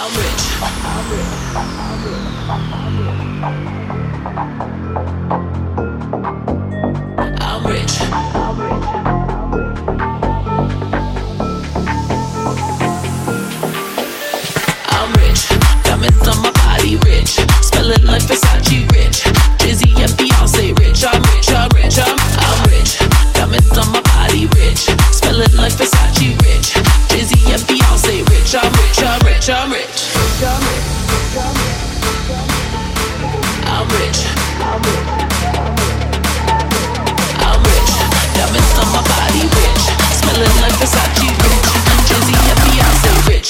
I'm rich. I'm rich. I'm rich. I'm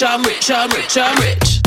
rich. I'm rich. I'm rich. I'm rich.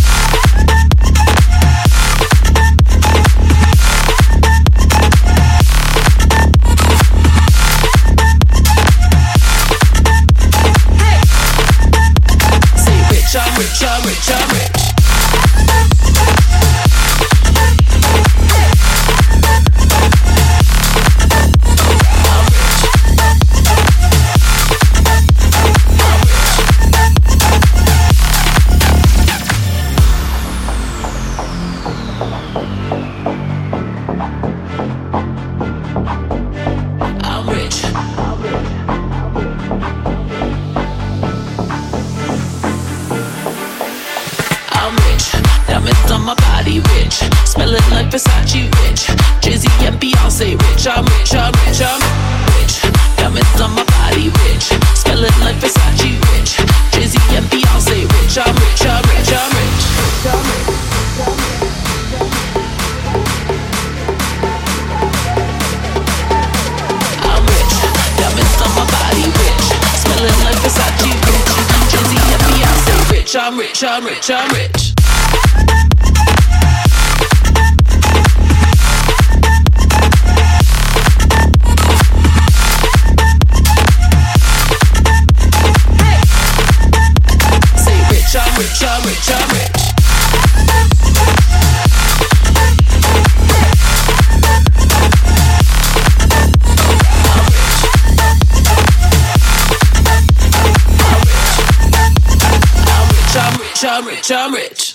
I'm rich. Diamonds on my body, rich. Smelling like Versace, rich. Jizzy and Beyonce, rich. I'm rich. I'm rich. I'm rich. Rich. I'm rich. I'm rich. I'm rich. Say rich. I'm rich. I'm rich. I'm rich. I'm rich. I'm rich.